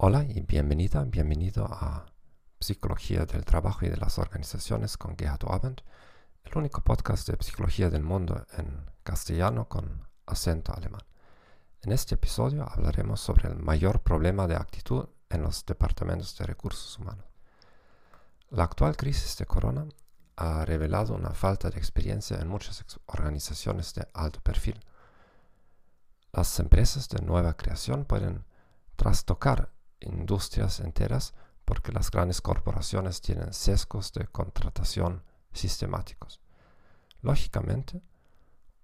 Hola y bienvenida, bienvenido a Psicología del Trabajo y de las Organizaciones con Gerhard Abend, el único podcast de psicología del mundo en castellano con acento alemán. En este episodio hablaremos sobre el mayor problema de actitud en los departamentos de recursos humanos. La actual crisis de corona ha revelado una falta de experiencia en muchas organizaciones de alto perfil. Las empresas de nueva creación pueden trastocar industrias enteras porque las grandes corporaciones tienen sesgos de contratación sistemáticos. Lógicamente,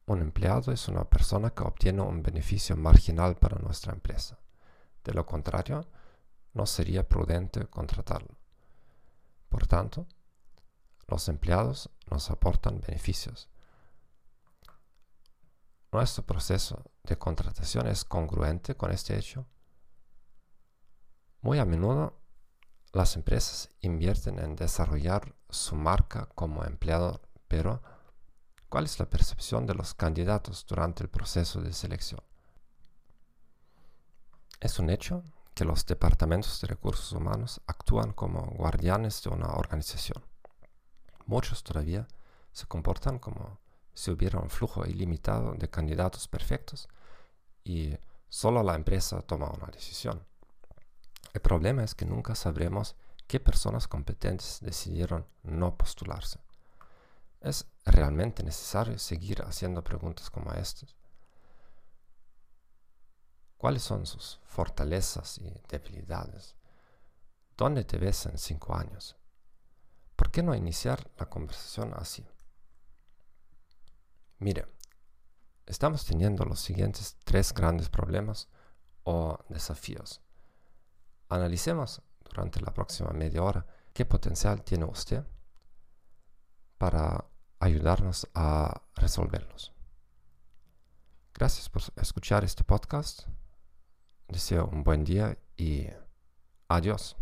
un empleado es una persona que obtiene un beneficio marginal para nuestra empresa. De lo contrario, no sería prudente contratarlo. Por tanto, los empleados nos aportan beneficios. ¿Nuestro proceso de contratación es congruente con este hecho? Muy a menudo las empresas invierten en desarrollar su marca como empleador, pero ¿cuál es la percepción de los candidatos durante el proceso de selección? Es un hecho que los departamentos de recursos humanos actúan como guardianes de una organización. Muchos todavía se comportan como si hubiera un flujo ilimitado de candidatos perfectos y solo la empresa toma una decisión. El problema es que nunca sabremos qué personas competentes decidieron no postularse. ¿Es realmente necesario seguir haciendo preguntas como estas? ¿Cuáles son sus fortalezas y debilidades? ¿Dónde te ves en cinco años? ¿Por qué no iniciar la conversación así? Mire, estamos teniendo los siguientes tres grandes problemas o desafíos. Analicemos durante la próxima media hora qué potencial tiene usted para ayudarnos a resolverlos. Gracias por escuchar este podcast. Deseo un buen día y adiós.